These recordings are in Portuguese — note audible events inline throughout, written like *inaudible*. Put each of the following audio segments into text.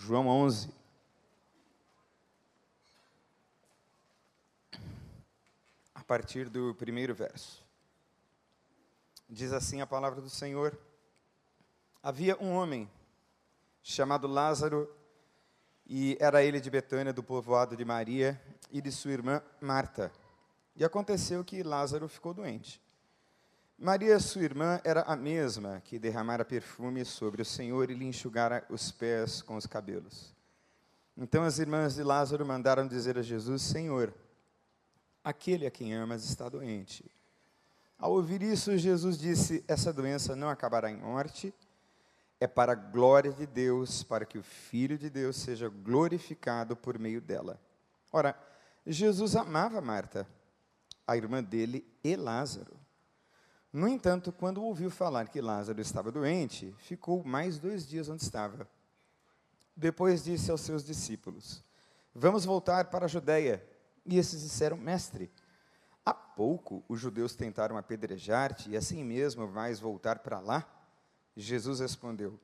João 11. A partir do primeiro verso. Diz assim a palavra do Senhor: Havia um homem chamado Lázaro, e era ele de Betânia, do povoado de Maria e de sua irmã Marta. E aconteceu que Lázaro ficou doente. Maria, sua irmã, era a mesma que derramara perfume sobre o Senhor e lhe enxugara os pés com os cabelos. Então as irmãs de Lázaro mandaram dizer a Jesus: Senhor, aquele a quem amas está doente. Ao ouvir isso, Jesus disse: Essa doença não acabará em morte, é para a glória de Deus, para que o Filho de Deus seja glorificado por meio dela. Ora, Jesus amava Marta, a irmã dele e Lázaro. No entanto, quando ouviu falar que Lázaro estava doente, ficou mais dois dias onde estava. Depois disse aos seus discípulos: Vamos voltar para a Judéia. E esses disseram: Mestre, Há pouco os judeus tentaram apedrejar-te e assim mesmo vais voltar para lá? Jesus respondeu: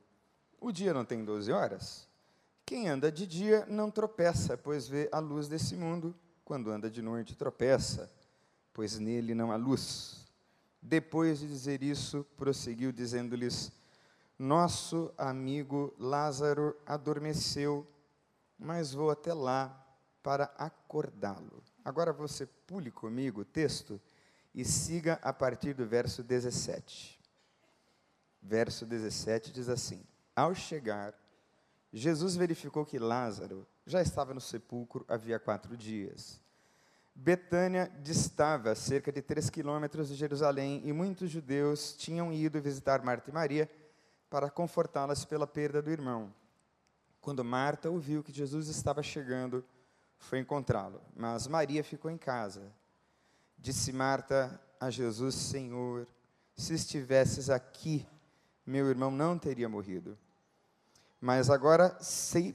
O dia não tem doze horas? Quem anda de dia não tropeça, pois vê a luz desse mundo. Quando anda de noite, tropeça, pois nele não há luz. Depois de dizer isso, prosseguiu, dizendo-lhes: Nosso amigo Lázaro adormeceu, mas vou até lá para acordá-lo. Agora você pule comigo o texto e siga a partir do verso 17. Verso 17 diz assim: Ao chegar, Jesus verificou que Lázaro já estava no sepulcro havia quatro dias. Betânia distava cerca de três quilômetros de Jerusalém e muitos judeus tinham ido visitar Marta e Maria para confortá-las pela perda do irmão. Quando Marta ouviu que Jesus estava chegando, foi encontrá-lo. Mas Maria ficou em casa. Disse Marta a Jesus: Senhor, se estivesses aqui, meu irmão não teria morrido. Mas agora sei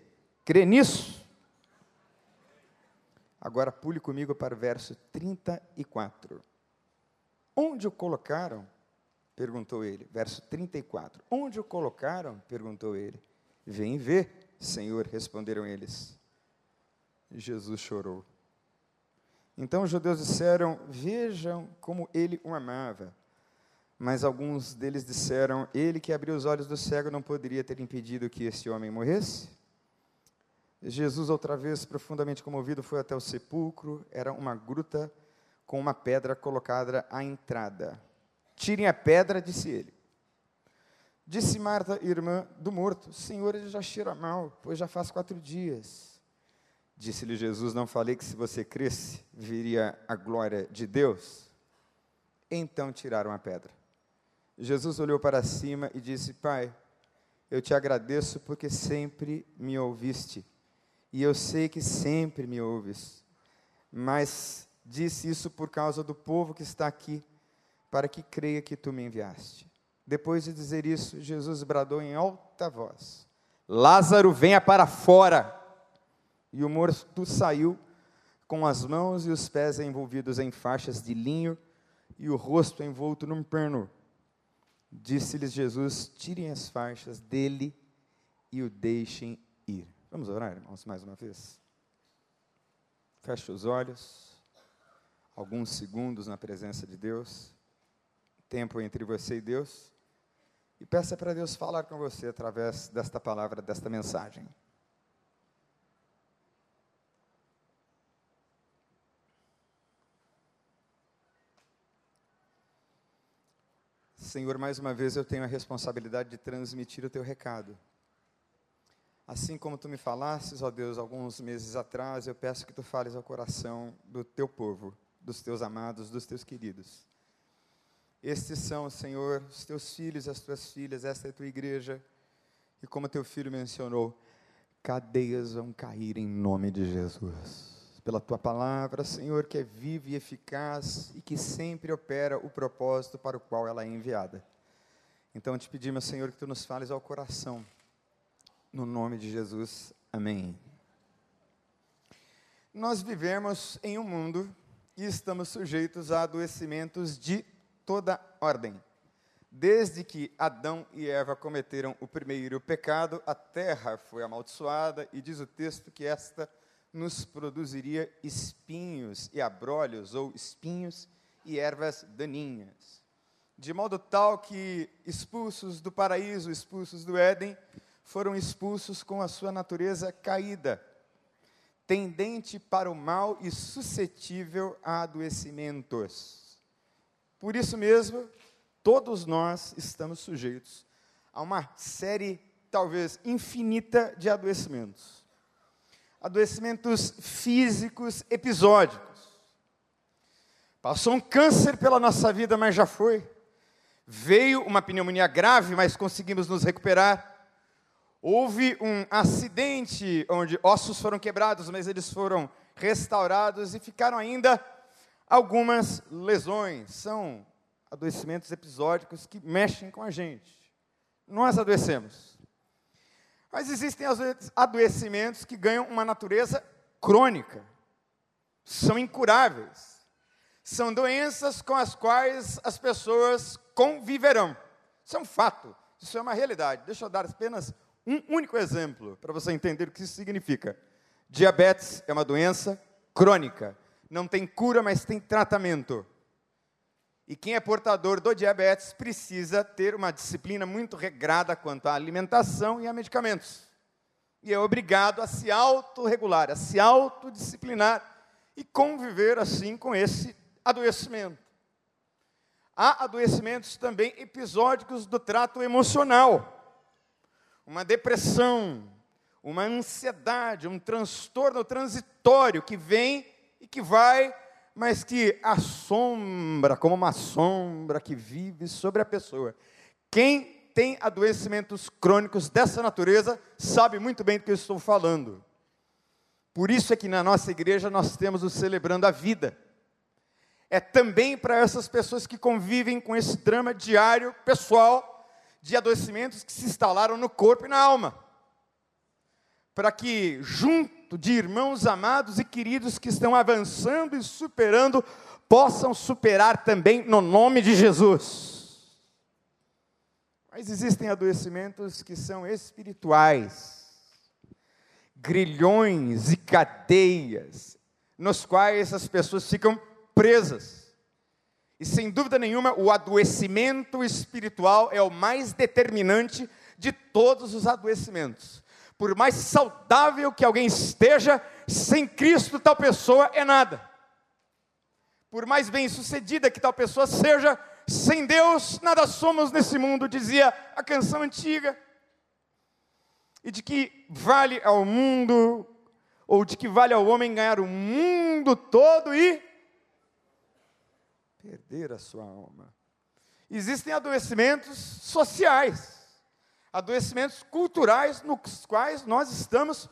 crê nisso? Agora pule comigo para o verso 34. Onde o colocaram? Perguntou ele. Verso 34. Onde o colocaram? Perguntou ele. Vem ver. Senhor, responderam eles. Jesus chorou. Então os judeus disseram: Vejam como ele o amava. Mas alguns deles disseram: Ele que abriu os olhos do cego não poderia ter impedido que este homem morresse? Jesus, outra vez profundamente comovido, foi até o sepulcro. Era uma gruta com uma pedra colocada à entrada. Tirem a pedra, disse ele. Disse Marta, irmã do morto: Senhor, ele já cheira mal, pois já faz quatro dias. Disse-lhe Jesus: Não falei que se você cresce, viria a glória de Deus? Então tiraram a pedra. Jesus olhou para cima e disse: Pai, eu te agradeço porque sempre me ouviste, e eu sei que sempre me ouves. Mas disse isso por causa do povo que está aqui, para que creia que tu me enviaste. Depois de dizer isso, Jesus bradou em alta voz: Lázaro, venha para fora. E o morto saiu com as mãos e os pés envolvidos em faixas de linho e o rosto envolto num pano. Disse-lhes Jesus: Tirem as faixas dele e o deixem. Vamos orar, irmãos, mais uma vez? Feche os olhos, alguns segundos na presença de Deus, tempo entre você e Deus. E peça para Deus falar com você através desta palavra, desta mensagem. Senhor, mais uma vez eu tenho a responsabilidade de transmitir o teu recado. Assim como tu me falasses, ó Deus, alguns meses atrás, eu peço que tu fales ao coração do teu povo, dos teus amados, dos teus queridos. Estes são, Senhor, os teus filhos, as tuas filhas, esta é a tua igreja. E como teu filho mencionou, cadeias vão cair em nome de Jesus. Pela tua palavra, Senhor, que é viva e eficaz e que sempre opera o propósito para o qual ela é enviada. Então te pedimos, Senhor, que tu nos fales ao coração. No nome de Jesus. Amém. Nós vivemos em um mundo e estamos sujeitos a adoecimentos de toda ordem. Desde que Adão e Eva cometeram o primeiro pecado, a terra foi amaldiçoada e diz o texto que esta nos produziria espinhos e abrolhos, ou espinhos e ervas daninhas. De modo tal que, expulsos do paraíso, expulsos do Éden, foram expulsos com a sua natureza caída, tendente para o mal e suscetível a adoecimentos. Por isso mesmo, todos nós estamos sujeitos a uma série, talvez infinita, de adoecimentos. Adoecimentos físicos episódicos. Passou um câncer pela nossa vida, mas já foi. Veio uma pneumonia grave, mas conseguimos nos recuperar. Houve um acidente onde ossos foram quebrados, mas eles foram restaurados e ficaram ainda algumas lesões. São adoecimentos episódicos que mexem com a gente. Nós adoecemos. Mas existem adoecimentos que ganham uma natureza crônica, são incuráveis, são doenças com as quais as pessoas conviverão. Isso é um fato, isso é uma realidade. Deixa eu dar apenas um único exemplo para você entender o que isso significa. Diabetes é uma doença crônica, não tem cura, mas tem tratamento. E quem é portador do diabetes precisa ter uma disciplina muito regrada quanto à alimentação e a medicamentos. E é obrigado a se autorregular, a se autodisciplinar e conviver assim com esse adoecimento. Há adoecimentos também episódicos do trato emocional. Uma depressão, uma ansiedade, um transtorno transitório que vem e que vai mas que assombra, como uma sombra que vive sobre a pessoa. Quem tem adoecimentos crônicos dessa natureza sabe muito bem do que eu estou falando. Por isso é que na nossa igreja nós temos o Celebrando a Vida. É também para essas pessoas que convivem com esse drama diário, pessoal, de adoecimentos que se instalaram no corpo e na alma. Para que, junto de irmãos amados e queridos que estão avançando e superando, possam superar também no nome de Jesus. Mas existem adoecimentos que são espirituais, grilhões e cadeias, nos quais as pessoas ficam presas. E sem dúvida nenhuma, o adoecimento espiritual é o mais determinante de todos os adoecimentos por mais saudável que alguém esteja, sem Cristo tal pessoa é nada. Por mais bem-sucedida que tal pessoa seja, sem Deus nada somos nesse mundo, dizia a canção antiga. E de que vale ao mundo, ou de que vale ao homem ganhar o mundo todo e perder a sua alma. Existem adoecimentos sociais adoecimentos culturais nos quais nós estamos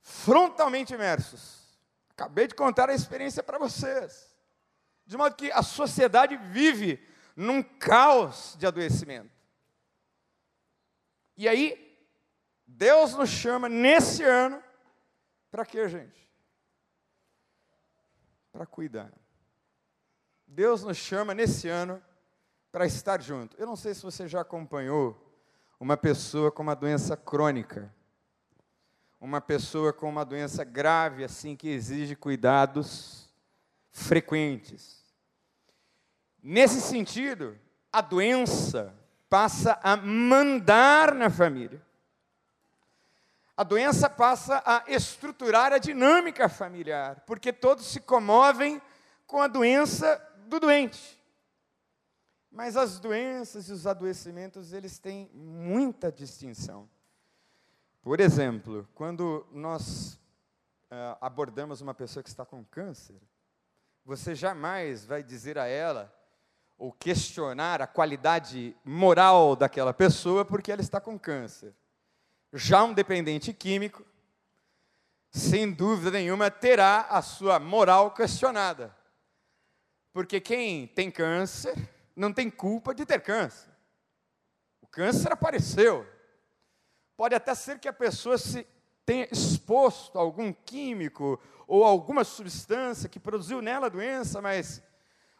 frontalmente imersos. Acabei de contar a experiência para vocês. De modo que a sociedade vive num caos de adoecimento. E aí, Deus nos chama nesse ano para quê, gente? Para cuidar. Deus nos chama nesse ano para estar junto. Eu não sei se você já acompanhou uma pessoa com uma doença crônica, uma pessoa com uma doença grave, assim, que exige cuidados frequentes. Nesse sentido, a doença passa a mandar na família. A doença passa a estruturar a dinâmica familiar, porque todos se comovem com a doença do doente. Mas as doenças e os adoecimentos, eles têm muita distinção. Por exemplo, quando nós uh, abordamos uma pessoa que está com câncer, você jamais vai dizer a ela ou questionar a qualidade moral daquela pessoa porque ela está com câncer. Já um dependente químico, sem dúvida nenhuma, terá a sua moral questionada. Porque quem tem câncer não tem culpa de ter câncer. O câncer apareceu. Pode até ser que a pessoa se tenha exposto a algum químico ou alguma substância que produziu nela a doença, mas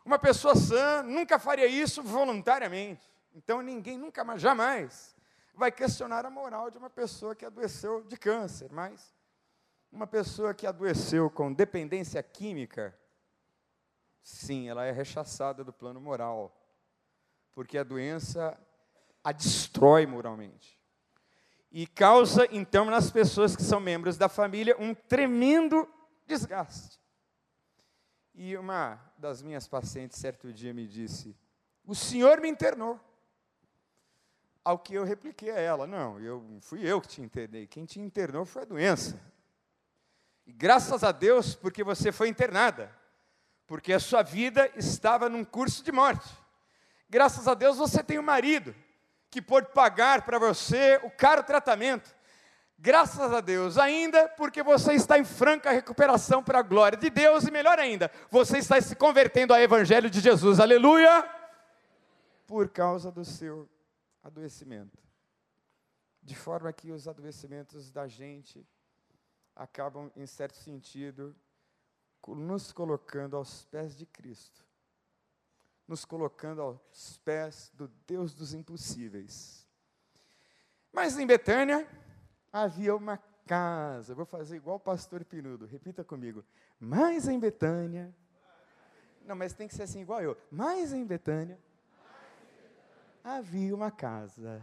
uma pessoa sã nunca faria isso voluntariamente. Então ninguém nunca mais, jamais vai questionar a moral de uma pessoa que adoeceu de câncer, mas uma pessoa que adoeceu com dependência química, sim, ela é rechaçada do plano moral, porque a doença a destrói moralmente. E causa, então, nas pessoas que são membros da família, um tremendo desgaste. E uma das minhas pacientes, certo dia, me disse: O senhor me internou. Ao que eu repliquei a ela: Não, eu, fui eu que te internei. Quem te internou foi a doença. E graças a Deus, porque você foi internada. Porque a sua vida estava num curso de morte. Graças a Deus você tem um marido que pode pagar para você o caro tratamento. Graças a Deus, ainda porque você está em franca recuperação para a glória de Deus, e melhor ainda, você está se convertendo ao Evangelho de Jesus, aleluia! Por causa do seu adoecimento. De forma que os adoecimentos da gente acabam, em certo sentido, nos colocando aos pés de Cristo, nos colocando aos pés do Deus dos impossíveis. Mas em Betânia, havia uma casa. vou fazer igual o pastor Pinudo. Repita comigo. Mas em Betânia. Não, mas tem que ser assim igual eu. Mas em Betânia havia uma casa.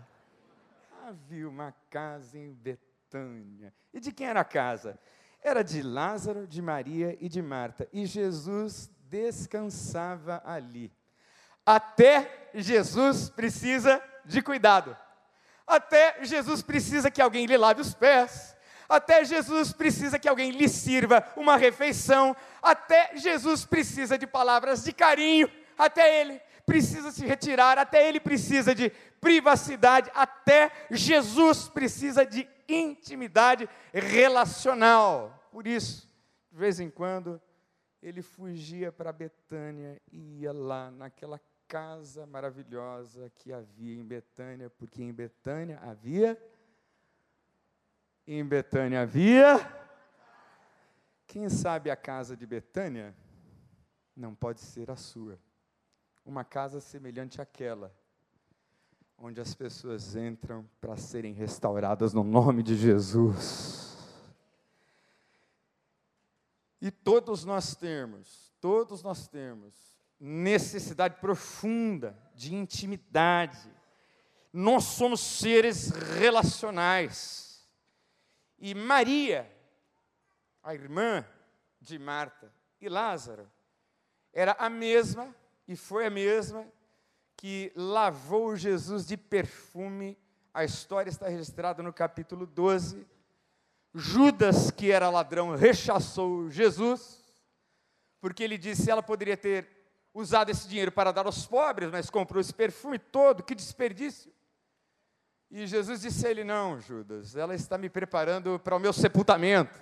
Havia uma casa em Betânia. E de quem era a casa? Era de Lázaro, de Maria e de Marta. E Jesus descansava ali. Até Jesus precisa de cuidado. Até Jesus precisa que alguém lhe lave os pés. Até Jesus precisa que alguém lhe sirva uma refeição. Até Jesus precisa de palavras de carinho. Até ele precisa se retirar. Até ele precisa de privacidade. Até Jesus precisa de intimidade relacional. Por isso, de vez em quando, ele fugia para Betânia e ia lá naquela casa maravilhosa que havia em Betânia, porque em Betânia havia em Betânia havia quem sabe a casa de Betânia não pode ser a sua. Uma casa semelhante àquela onde as pessoas entram para serem restauradas no nome de Jesus. E todos nós temos, todos nós temos necessidade profunda de intimidade. Nós somos seres relacionais. E Maria, a irmã de Marta e Lázaro, era a mesma e foi a mesma que lavou Jesus de perfume. A história está registrada no capítulo 12. Judas, que era ladrão, rechaçou Jesus, porque ele disse: ela poderia ter usado esse dinheiro para dar aos pobres, mas comprou esse perfume todo, que desperdício. E Jesus disse a ele: Não, Judas, ela está me preparando para o meu sepultamento,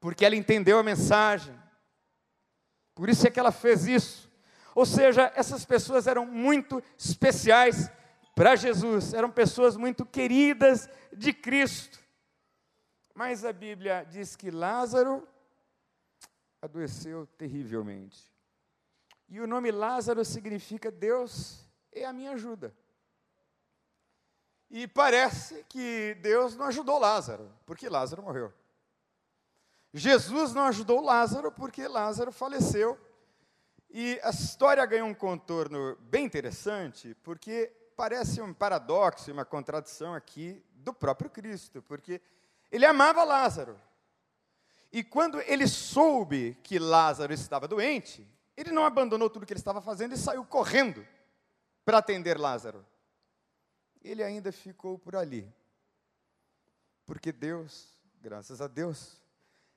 porque ela entendeu a mensagem, por isso é que ela fez isso. Ou seja, essas pessoas eram muito especiais para Jesus, eram pessoas muito queridas de Cristo. Mas a Bíblia diz que Lázaro adoeceu terrivelmente. E o nome Lázaro significa Deus é a minha ajuda. E parece que Deus não ajudou Lázaro, porque Lázaro morreu. Jesus não ajudou Lázaro porque Lázaro faleceu. E a história ganhou um contorno bem interessante, porque parece um paradoxo, uma contradição aqui do próprio Cristo, porque ele amava Lázaro. E quando ele soube que Lázaro estava doente, ele não abandonou tudo que ele estava fazendo e saiu correndo para atender Lázaro. Ele ainda ficou por ali. Porque Deus, graças a Deus,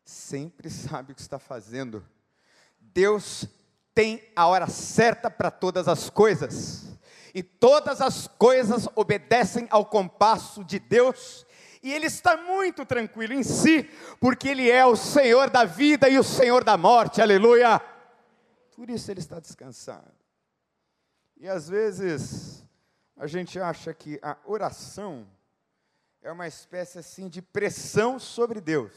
sempre sabe o que está fazendo. Deus tem a hora certa para todas as coisas. e todas as coisas obedecem ao compasso de Deus, e ele está muito tranquilo em si, porque ele é o Senhor da vida e o Senhor da morte, aleluia. Por isso ele está descansado. E às vezes a gente acha que a oração é uma espécie assim de pressão sobre Deus.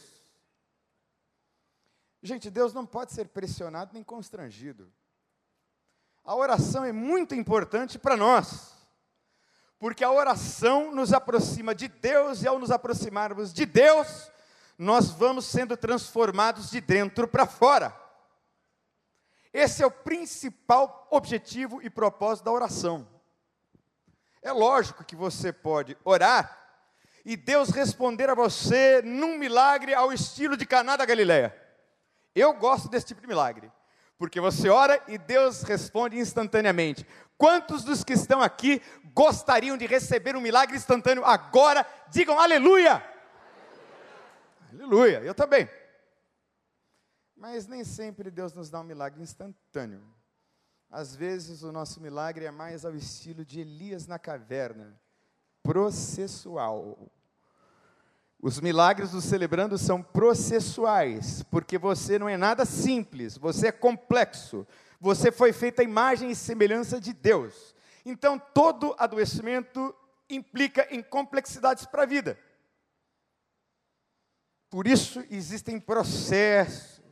Gente, Deus não pode ser pressionado nem constrangido. A oração é muito importante para nós, porque a oração nos aproxima de Deus e ao nos aproximarmos de Deus, nós vamos sendo transformados de dentro para fora. Esse é o principal objetivo e propósito da oração. É lógico que você pode orar e Deus responder a você num milagre ao estilo de Caná da Galileia. Eu gosto desse tipo de milagre. Porque você ora e Deus responde instantaneamente. Quantos dos que estão aqui gostariam de receber um milagre instantâneo agora? Digam aleluia! Aleluia, eu também. Mas nem sempre Deus nos dá um milagre instantâneo. Às vezes o nosso milagre é mais ao estilo de Elias na caverna, processual. Os milagres do celebrando são processuais, porque você não é nada simples, você é complexo. Você foi feita a imagem e semelhança de Deus. Então, todo adoecimento implica em complexidades para a vida. Por isso, existem processos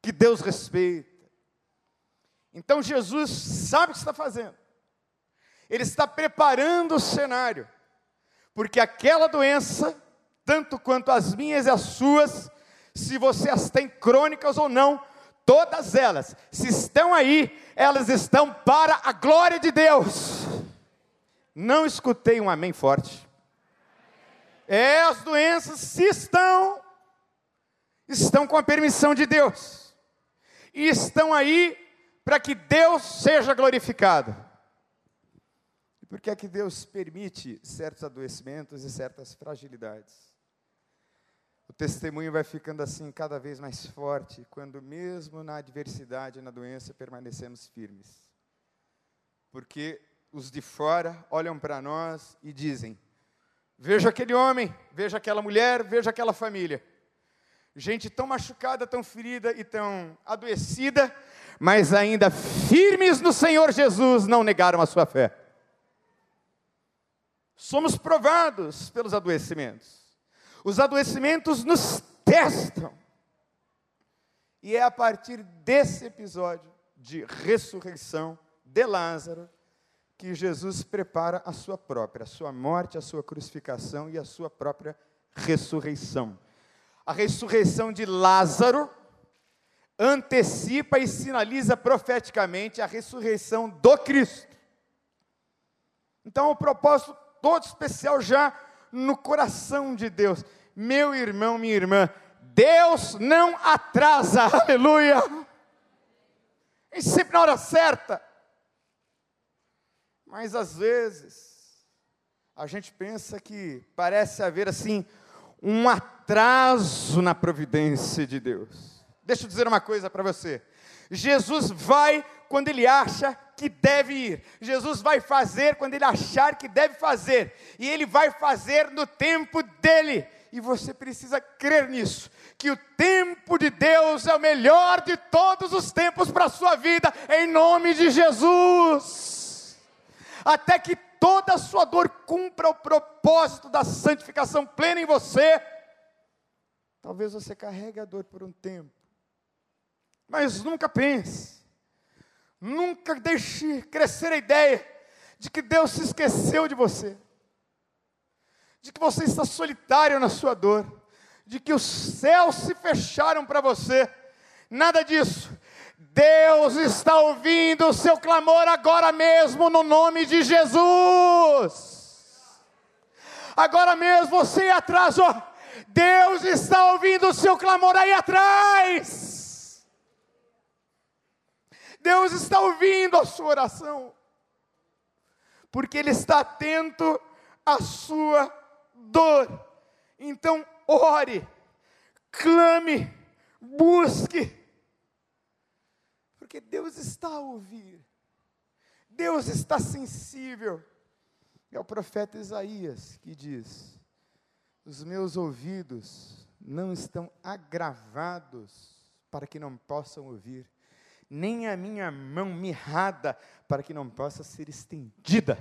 que Deus respeita. Então, Jesus sabe o que está fazendo. Ele está preparando o cenário, porque aquela doença tanto quanto as minhas e as suas, se você as tem crônicas ou não, todas elas, se estão aí, elas estão para a glória de Deus. Não escutei um amém forte. É, as doenças, se estão, estão com a permissão de Deus, e estão aí para que Deus seja glorificado. E por que é que Deus permite certos adoecimentos e certas fragilidades? O testemunho vai ficando assim cada vez mais forte, quando mesmo na adversidade na doença permanecemos firmes. Porque os de fora olham para nós e dizem: Veja aquele homem, veja aquela mulher, veja aquela família. Gente tão machucada, tão ferida e tão adoecida, mas ainda firmes no Senhor Jesus, não negaram a sua fé. Somos provados pelos adoecimentos. Os adoecimentos nos testam. E é a partir desse episódio de ressurreição de Lázaro que Jesus prepara a sua própria, a sua morte, a sua crucificação e a sua própria ressurreição. A ressurreição de Lázaro antecipa e sinaliza profeticamente a ressurreição do Cristo. Então, o propósito todo especial já no coração de Deus. Meu irmão, minha irmã, Deus não atrasa, *laughs* aleluia. É sempre na hora certa. Mas às vezes, a gente pensa que parece haver assim, um atraso na providência de Deus. Deixa eu dizer uma coisa para você. Jesus vai quando ele acha que deve ir. Jesus vai fazer quando ele achar que deve fazer. E ele vai fazer no tempo dele. E você precisa crer nisso, que o tempo de Deus é o melhor de todos os tempos para a sua vida, em nome de Jesus. Até que toda a sua dor cumpra o propósito da santificação plena em você. Talvez você carregue a dor por um tempo, mas nunca pense, nunca deixe crescer a ideia de que Deus se esqueceu de você de que você está solitário na sua dor, de que os céus se fecharam para você. Nada disso. Deus está ouvindo o seu clamor agora mesmo, no nome de Jesus. Agora mesmo você atrás, ó. Deus está ouvindo o seu clamor aí atrás. Deus está ouvindo a sua oração, porque Ele está atento à sua dor. Então, ore, clame, busque, porque Deus está a ouvir. Deus está sensível. É o profeta Isaías que diz: Os meus ouvidos não estão agravados para que não possam ouvir, nem a minha mão mirrada para que não possa ser estendida.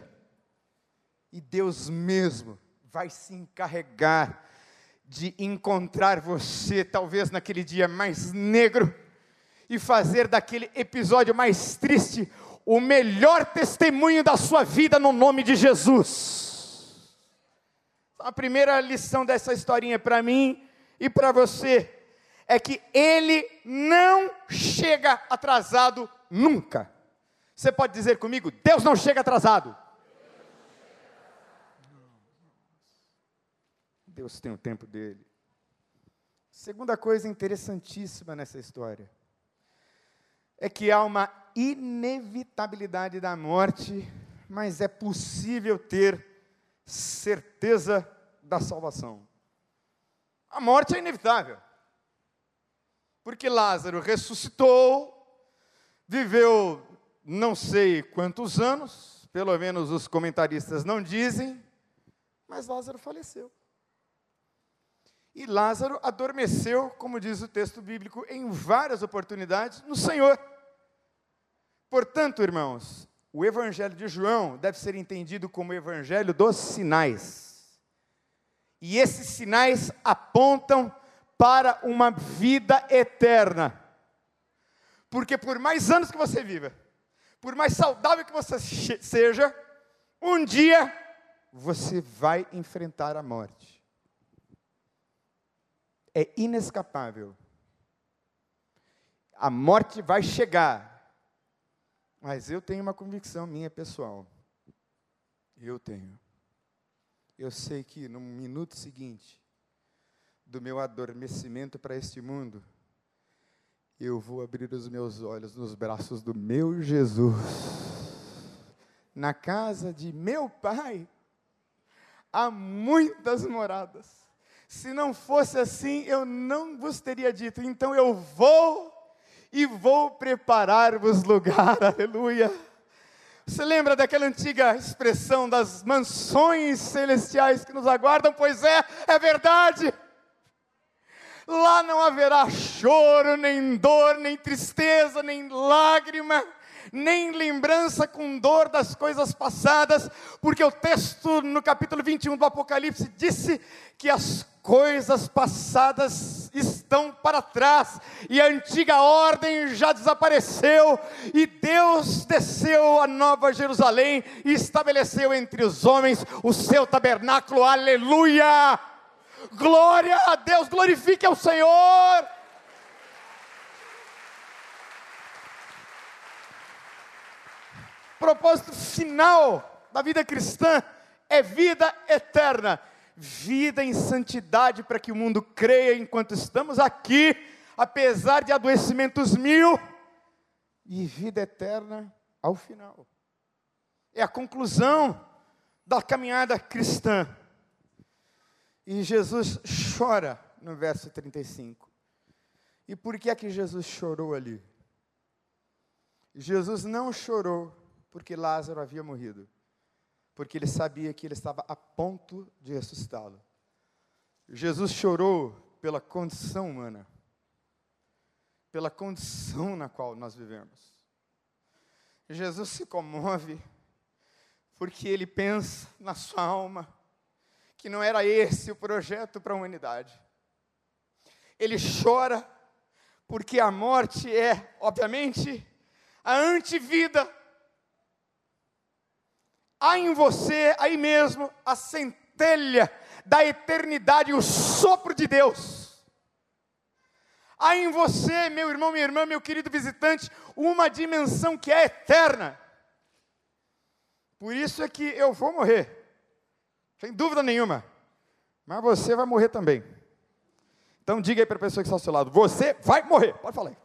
E Deus mesmo vai se encarregar de encontrar você, talvez naquele dia mais negro, e fazer daquele episódio mais triste o melhor testemunho da sua vida no nome de Jesus. A primeira lição dessa historinha para mim e para você é que ele não chega atrasado nunca. Você pode dizer comigo: Deus não chega atrasado. Deus tem o tempo dele. Segunda coisa interessantíssima nessa história é que há uma inevitabilidade da morte, mas é possível ter certeza da salvação. A morte é inevitável. Porque Lázaro ressuscitou, viveu não sei quantos anos, pelo menos os comentaristas não dizem, mas Lázaro faleceu. E Lázaro adormeceu, como diz o texto bíblico, em várias oportunidades no Senhor. Portanto, irmãos, o Evangelho de João deve ser entendido como o Evangelho dos sinais. E esses sinais apontam para uma vida eterna. Porque por mais anos que você viva, por mais saudável que você seja, um dia você vai enfrentar a morte é inescapável. A morte vai chegar. Mas eu tenho uma convicção minha pessoal. Eu tenho. Eu sei que no minuto seguinte do meu adormecimento para este mundo, eu vou abrir os meus olhos nos braços do meu Jesus. Na casa de meu Pai há muitas moradas. Se não fosse assim, eu não vos teria dito. Então eu vou e vou preparar-vos lugar. *laughs* Aleluia. Você lembra daquela antiga expressão das mansões celestiais que nos aguardam? Pois é, é verdade. Lá não haverá choro, nem dor, nem tristeza, nem lágrima, nem lembrança com dor das coisas passadas, porque o texto no capítulo 21 do Apocalipse disse que as coisas passadas estão para trás, e a antiga ordem já desapareceu, e Deus desceu a Nova Jerusalém e estabeleceu entre os homens o seu tabernáculo, aleluia! Glória a Deus, glorifique ao Senhor! Propósito final da vida cristã é vida eterna vida em santidade para que o mundo creia enquanto estamos aqui, apesar de adoecimentos mil, e vida eterna ao final. É a conclusão da caminhada cristã. E Jesus chora no verso 35. E por que é que Jesus chorou ali? Jesus não chorou porque Lázaro havia morrido porque ele sabia que ele estava a ponto de ressuscitá-lo. Jesus chorou pela condição humana, pela condição na qual nós vivemos. Jesus se comove porque ele pensa na sua alma que não era esse o projeto para a humanidade. Ele chora porque a morte é, obviamente, a antivida há em você, aí mesmo, a centelha da eternidade, o sopro de Deus. Há em você, meu irmão, minha irmã, meu querido visitante, uma dimensão que é eterna. Por isso é que eu vou morrer, sem dúvida nenhuma, mas você vai morrer também. Então diga aí para a pessoa que está ao seu lado: você vai morrer. Pode falar aí.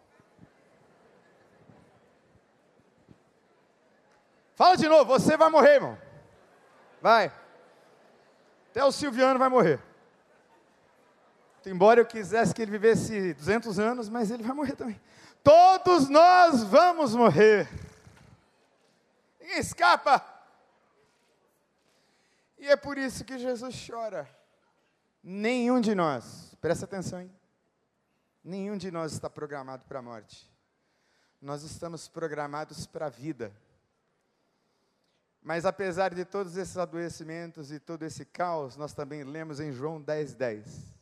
Fala de novo, você vai morrer, irmão. Vai. Até o Silviano vai morrer. Embora eu quisesse que ele vivesse 200 anos, mas ele vai morrer também. Todos nós vamos morrer. Ninguém escapa. E é por isso que Jesus chora. Nenhum de nós, presta atenção, hein? Nenhum de nós está programado para a morte. Nós estamos programados para a vida. Mas apesar de todos esses adoecimentos e todo esse caos, nós também lemos em João 10, 10.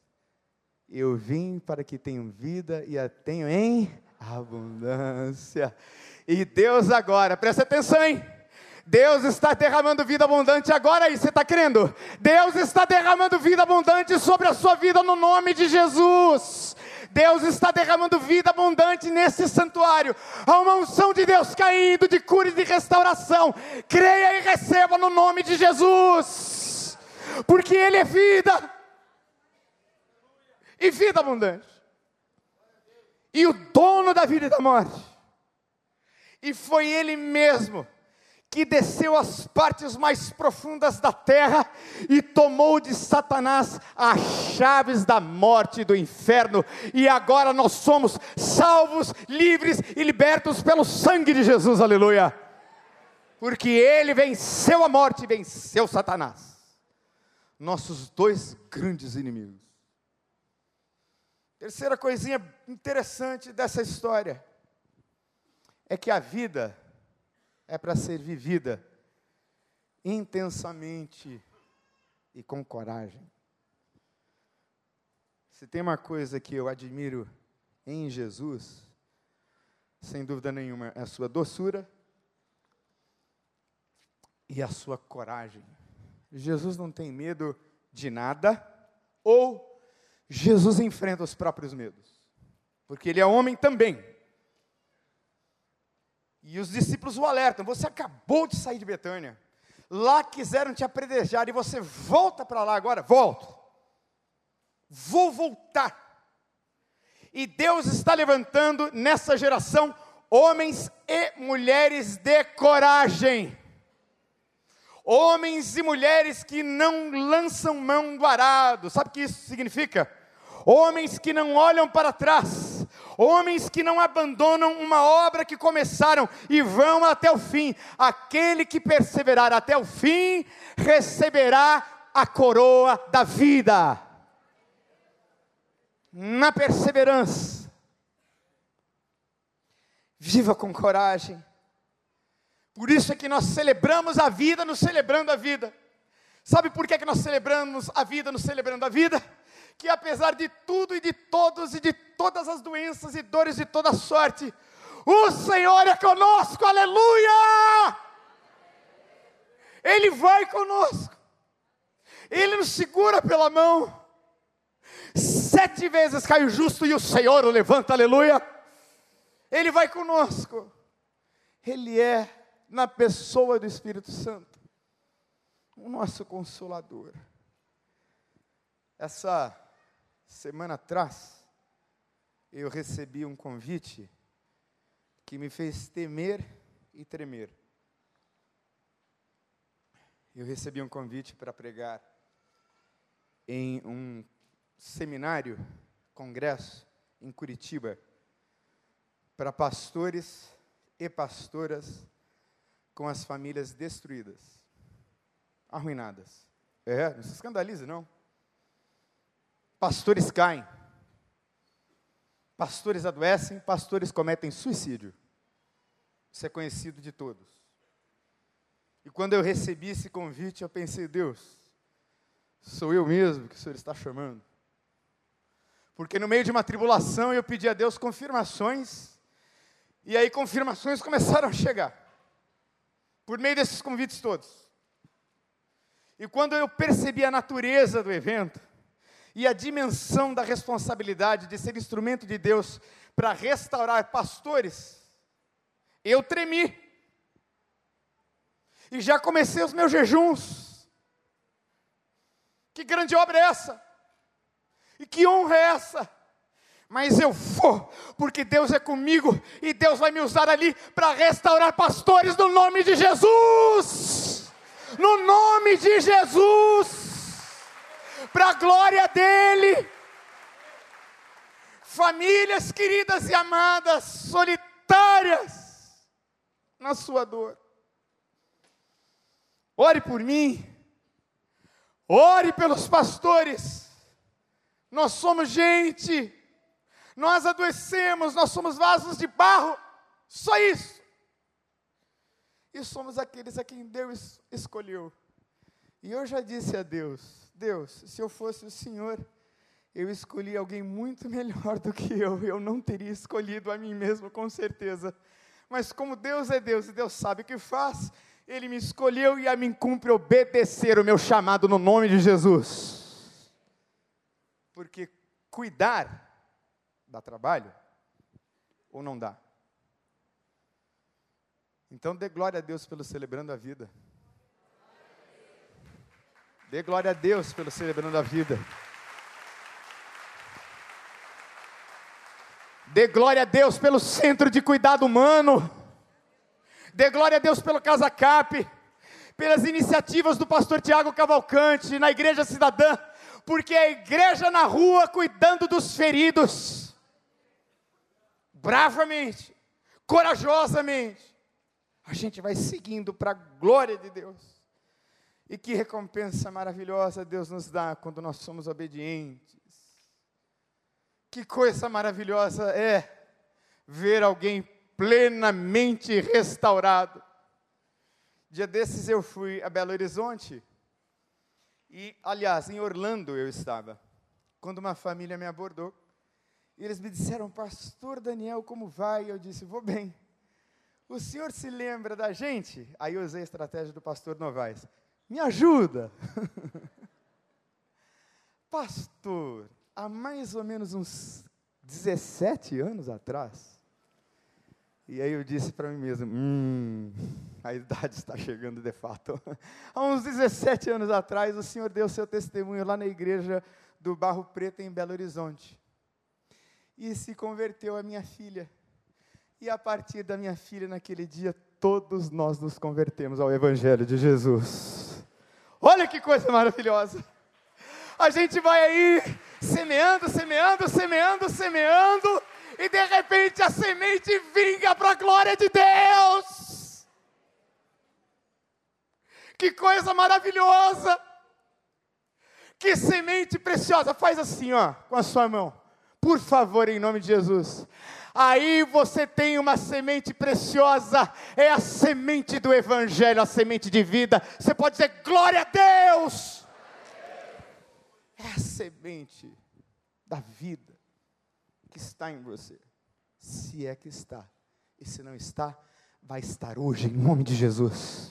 Eu vim para que tenham vida e a tenham em abundância. E Deus agora, presta atenção, hein? Deus está derramando vida abundante agora aí, você está crendo? Deus está derramando vida abundante sobre a sua vida no nome de Jesus. Deus está derramando vida abundante nesse santuário. Há uma unção de Deus caindo de cura e de restauração. Creia e receba no nome de Jesus, porque Ele é vida e vida abundante. E o dono da vida e da morte. E foi Ele mesmo que desceu às partes mais profundas da terra e tomou de Satanás as chaves da morte e do inferno, e agora nós somos salvos, livres e libertos pelo sangue de Jesus, aleluia. Porque ele venceu a morte e venceu Satanás, nossos dois grandes inimigos. Terceira coisinha interessante dessa história é que a vida é para ser vivida intensamente e com coragem. Se tem uma coisa que eu admiro em Jesus, sem dúvida nenhuma, é a sua doçura e a sua coragem. Jesus não tem medo de nada, ou Jesus enfrenta os próprios medos, porque ele é homem também. E os discípulos o alertam: você acabou de sair de Betânia. Lá quiseram te apredejar e você volta para lá agora? Volto. Vou voltar. E Deus está levantando nessa geração homens e mulheres de coragem. Homens e mulheres que não lançam mão do arado. Sabe o que isso significa? Homens que não olham para trás homens que não abandonam uma obra que começaram e vão até o fim. Aquele que perseverar até o fim receberá a coroa da vida. Na perseverança. Viva com coragem. Por isso é que nós celebramos a vida nos celebrando a vida. Sabe por que, é que nós celebramos a vida nos celebrando a vida? Que apesar de tudo e de todos e de todas as doenças e dores de toda sorte, o Senhor é conosco, aleluia! Ele vai conosco, Ele nos segura pela mão. Sete vezes cai o justo e o Senhor o levanta, aleluia! Ele vai conosco, Ele é na pessoa do Espírito Santo, o nosso consolador. Essa semana atrás, eu recebi um convite que me fez temer e tremer. Eu recebi um convite para pregar em um seminário, congresso, em Curitiba, para pastores e pastoras com as famílias destruídas, arruinadas. É, não se escandalize, não. Pastores caem. Pastores adoecem, pastores cometem suicídio. Isso é conhecido de todos. E quando eu recebi esse convite, eu pensei, Deus, sou eu mesmo que o Senhor está chamando. Porque no meio de uma tribulação eu pedi a Deus confirmações, e aí confirmações começaram a chegar, por meio desses convites todos. E quando eu percebi a natureza do evento, e a dimensão da responsabilidade de ser instrumento de Deus para restaurar pastores, eu tremi. E já comecei os meus jejuns. Que grande obra é essa? E que honra é essa? Mas eu vou, porque Deus é comigo e Deus vai me usar ali para restaurar pastores no nome de Jesus. No nome de Jesus para a glória dEle. Famílias queridas e amadas, solitárias na sua dor, ore por mim, ore pelos pastores. Nós somos gente, nós adoecemos, nós somos vasos de barro, só isso. E somos aqueles a quem Deus escolheu. E eu já disse a Deus: Deus, se eu fosse o Senhor, eu escolhi alguém muito *laughs* melhor do que eu, eu não teria escolhido a mim mesmo, com certeza. Mas como Deus é Deus e Deus sabe o que faz, Ele me escolheu e a mim cumpre obedecer o meu chamado no nome de Jesus. Porque cuidar dá trabalho ou não dá? Então dê glória a Deus pelo celebrando a vida. Dê glória a Deus pelo celebrando a vida. Dê glória a Deus pelo centro de cuidado humano. Dê glória a Deus pelo Casa Cap, pelas iniciativas do pastor Tiago Cavalcante na Igreja Cidadã, porque é a igreja na rua cuidando dos feridos. Bravamente, corajosamente, a gente vai seguindo para a glória de Deus. E que recompensa maravilhosa Deus nos dá quando nós somos obedientes. Que coisa maravilhosa é ver alguém plenamente restaurado. Dia desses eu fui a Belo Horizonte e, aliás, em Orlando eu estava, quando uma família me abordou e eles me disseram, Pastor Daniel, como vai? Eu disse, vou bem. O senhor se lembra da gente? Aí eu usei a estratégia do pastor Novaes. Me ajuda! *laughs* Pastor, há mais ou menos uns 17 anos atrás. E aí eu disse para mim mesmo: hum, a idade está chegando de fato. *laughs* há uns 17 anos atrás, o Senhor deu seu testemunho lá na igreja do Barro Preto, em Belo Horizonte. E se converteu a minha filha. E a partir da minha filha, naquele dia, todos nós nos convertemos ao Evangelho de Jesus. Olha que coisa maravilhosa! A gente vai aí semeando, semeando, semeando, semeando, e de repente a semente vinga para a glória de Deus. Que coisa maravilhosa! Que semente preciosa! Faz assim, ó, com a sua mão. Por favor, em nome de Jesus. Aí você tem uma semente preciosa, é a semente do Evangelho, a semente de vida. Você pode dizer glória a Deus! É a semente da vida que está em você. Se é que está. E se não está, vai estar hoje, em nome de Jesus.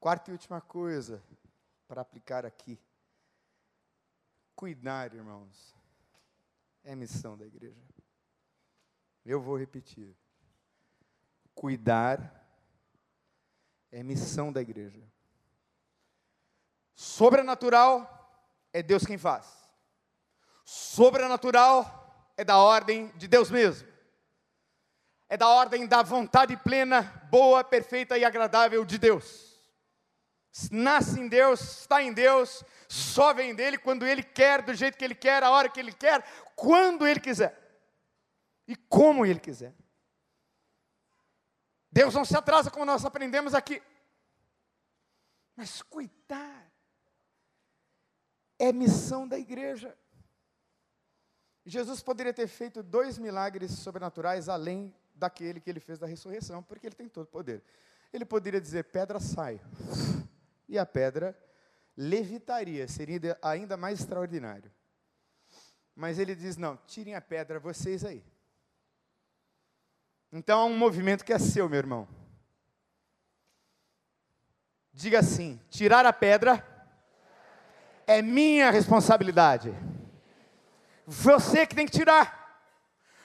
Quarta e última coisa para aplicar aqui. Cuidar, irmãos, é missão da igreja. Eu vou repetir. Cuidar é missão da igreja. Sobrenatural é Deus quem faz. Sobrenatural é da ordem de Deus mesmo. É da ordem da vontade plena, boa, perfeita e agradável de Deus. Nasce em Deus, está em Deus, só vem dele quando ele quer, do jeito que ele quer, a hora que ele quer, quando ele quiser. E como ele quiser. Deus não se atrasa como nós aprendemos aqui. Mas cuidar é missão da igreja. Jesus poderia ter feito dois milagres sobrenaturais além daquele que ele fez da ressurreição, porque ele tem todo o poder. Ele poderia dizer: pedra sai, e a pedra levitaria, seria ainda mais extraordinário. Mas ele diz: não, tirem a pedra vocês aí. Então há um movimento que é seu, meu irmão. Diga assim: tirar a pedra é minha responsabilidade. Você que tem que tirar.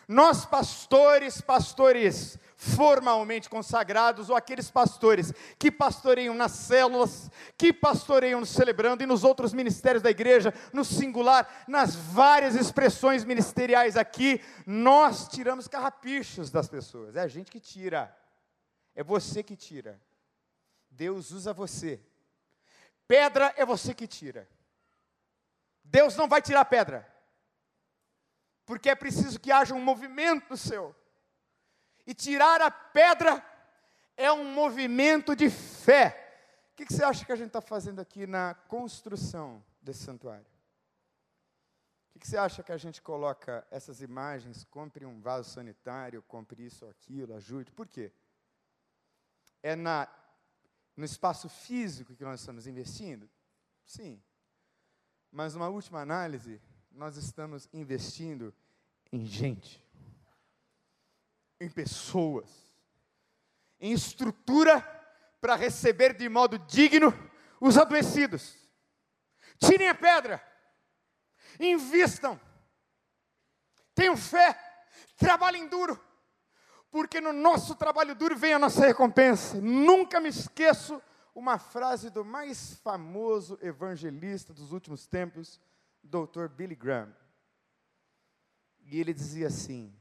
Nós, pastores, pastores formalmente consagrados, ou aqueles pastores que pastoreiam nas células, que pastoreiam no celebrando e nos outros ministérios da igreja, no singular, nas várias expressões ministeriais aqui, nós tiramos carrapichos das pessoas. É a gente que tira. É você que tira. Deus usa você. Pedra é você que tira. Deus não vai tirar pedra, porque é preciso que haja um movimento seu. E tirar a pedra é um movimento de fé. O que, você acha que a gente está fazendo aqui na construção desse santuário? O que, você acha que a gente coloca essas imagens? Compre um vaso sanitário, compre isso ou aquilo, ajude. Por quê? É na, no espaço físico que nós estamos investindo? Sim. Mas, numa última análise, nós estamos investindo em gente, em pessoas, em estrutura para receber de modo digno os adoecidos. Tirem a pedra, invistam, tenham fé, trabalhem duro, porque no nosso trabalho duro vem a nossa recompensa. Nunca me esqueço uma frase do mais famoso evangelista dos últimos tempos, Dr. Billy Graham. E ele dizia assim: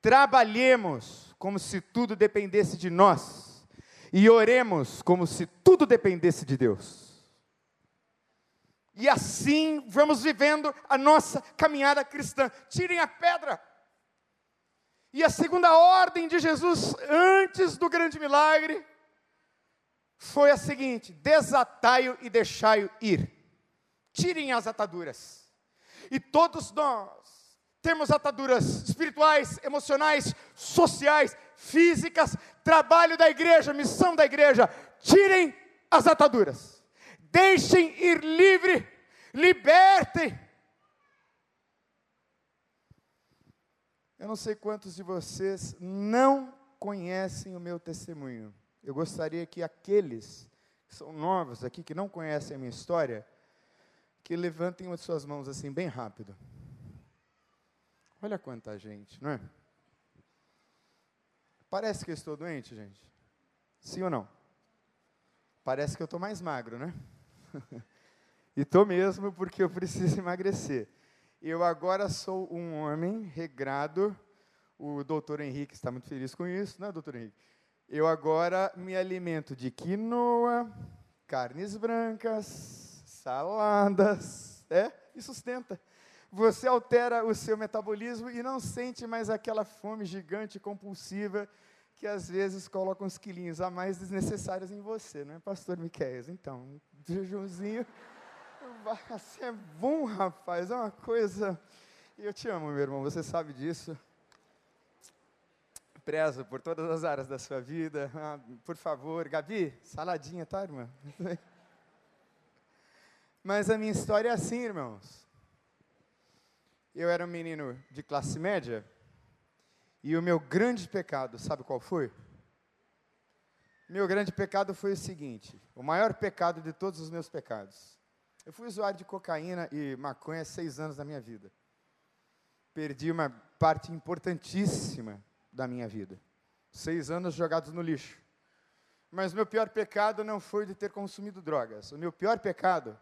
Trabalhemos como se tudo dependesse de nós, e oremos como se tudo dependesse de Deus. E assim vamos vivendo a nossa caminhada cristã. Tirem a pedra. E a segunda ordem de Jesus, antes do grande milagre, foi a seguinte: desatai-o e deixai-o ir. Tirem as ataduras. E todos nós temos ataduras espirituais, emocionais, sociais, físicas, trabalho da igreja, missão da igreja. Tirem as ataduras. Deixem ir livre, libertem. Eu não sei quantos de vocês não conhecem o meu testemunho. Eu gostaria que aqueles que são novos aqui, que não conhecem a minha história, que levantem as suas mãos assim, bem rápido. Olha quanta gente, não é? Parece que eu estou doente, gente? Sim ou não? Parece que eu estou mais magro, né? *laughs* e estou mesmo porque eu preciso emagrecer. Eu agora sou um homem regrado. O doutor Henrique está muito feliz com isso, né, doutor Henrique? Eu agora me alimento de quinoa, carnes brancas, saladas, é, e sustenta. Você altera o seu metabolismo e não sente mais aquela fome gigante compulsiva que às vezes coloca uns quilinhos a mais desnecessários em você, não *laughs* é, pastor Miquel? Então, jejumzinho vai ser bom, rapaz, é uma coisa. Eu te amo, meu irmão, você sabe disso prezo por todas as áreas da sua vida. Ah, por favor, Gabi, saladinha, tá, irmã? *laughs* Mas a minha história é assim, irmãos. Eu era um menino de classe média e o meu grande pecado, sabe qual foi? Meu grande pecado foi o seguinte: o maior pecado de todos os meus pecados. Eu fui usuário de cocaína e maconha seis anos da minha vida. Perdi uma parte importantíssima da minha vida. Seis anos jogados no lixo. Mas meu pior pecado não foi de ter consumido drogas. O meu pior pecado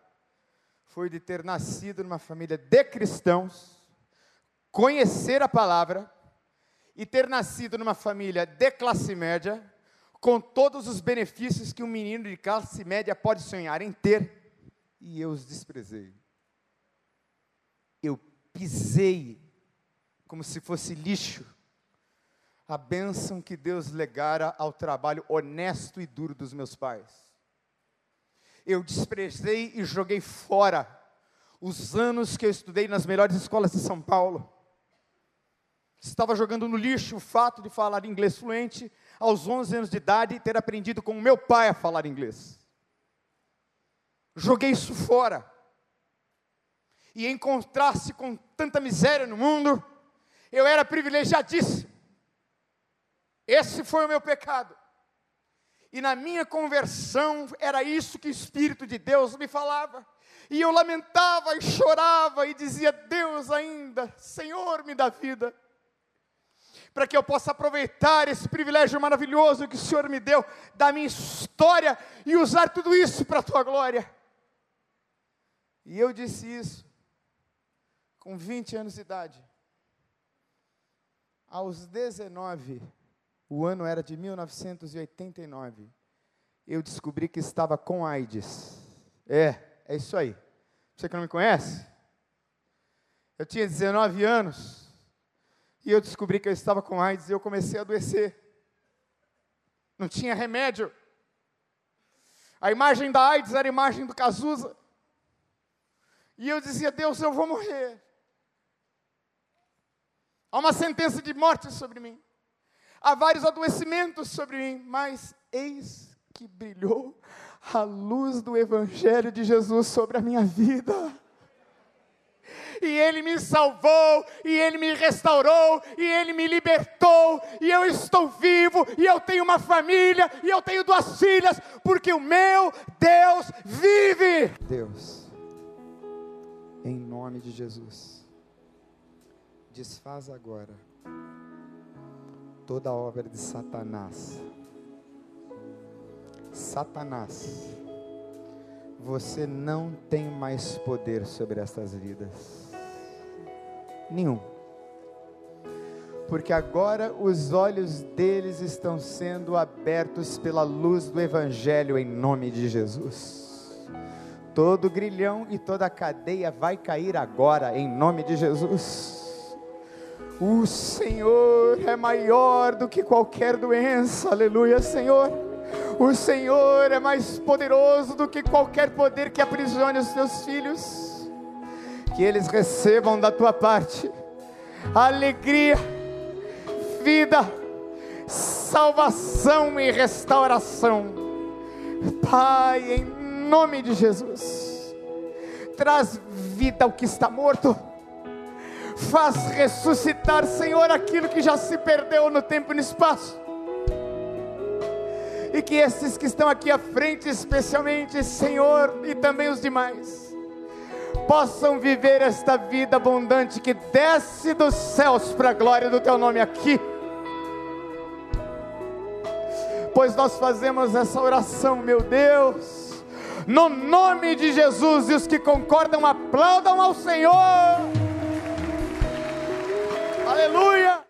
foi de ter nascido numa família de cristãos, conhecer a palavra e ter nascido numa família de classe média, com todos os benefícios que um menino de classe média pode sonhar em ter, e eu os desprezei. Eu pisei como se fosse lixo a bênção que Deus legara ao trabalho honesto e duro dos meus pais. Eu desprezei e joguei fora os anos que eu estudei nas melhores escolas de São Paulo. Estava jogando no lixo o fato de falar inglês fluente aos 11 anos de idade e ter aprendido com o meu pai a falar inglês. Joguei isso fora. E em contraste com tanta miséria no mundo, eu era privilegiadíssimo. Esse foi o meu pecado. E na minha conversão era isso que o Espírito de Deus me falava. E eu lamentava e chorava e dizia: Deus ainda, Senhor, me dá vida. Para que eu possa aproveitar esse privilégio maravilhoso que o Senhor me deu da minha história e usar tudo isso para a tua glória. E eu disse isso com 20 anos de idade. Aos 19, o ano era de 1989. Eu descobri que estava com AIDS. É, é isso aí. Você que não me conhece? Eu tinha 19 anos e eu descobri que eu estava com AIDS e eu comecei a adoecer. não tinha remédio. A imagem da AIDS era a imagem do Cazuza. E eu dizia: Deus, eu vou morrer. Há uma sentença de morte sobre mim. Há vários adoecimentos sobre mim, mas eis que brilhou a luz do Evangelho de Jesus sobre a minha vida e Ele me salvou, e Ele me restaurou, e Ele me libertou, e eu estou vivo, e eu tenho uma família, e eu tenho duas filhas, porque o meu Deus vive. Deus, em nome de Jesus, desfaz agora toda a obra de Satanás. Satanás, você não tem mais poder sobre essas vidas nenhum. Porque agora os olhos deles estão sendo abertos pela luz do Evangelho em nome de Jesus. Todo grilhão e toda cadeia vai cair agora em nome de Jesus. O Senhor é maior do que qualquer doença, aleluia, Senhor. O Senhor é mais poderoso do que qualquer poder que aprisione os teus filhos que eles recebam da tua parte alegria, vida, salvação e restauração. Pai, em nome de Jesus, traz vida ao que está morto. Faz ressuscitar, Senhor, aquilo que já se perdeu no tempo e no espaço. E que esses que estão aqui à frente, especialmente, Senhor, e também os demais, possam viver esta vida abundante que desce dos céus para a glória do Teu nome aqui. Pois nós fazemos essa oração, meu Deus, no nome de Jesus, e os que concordam aplaudam ao Senhor. Aleluia.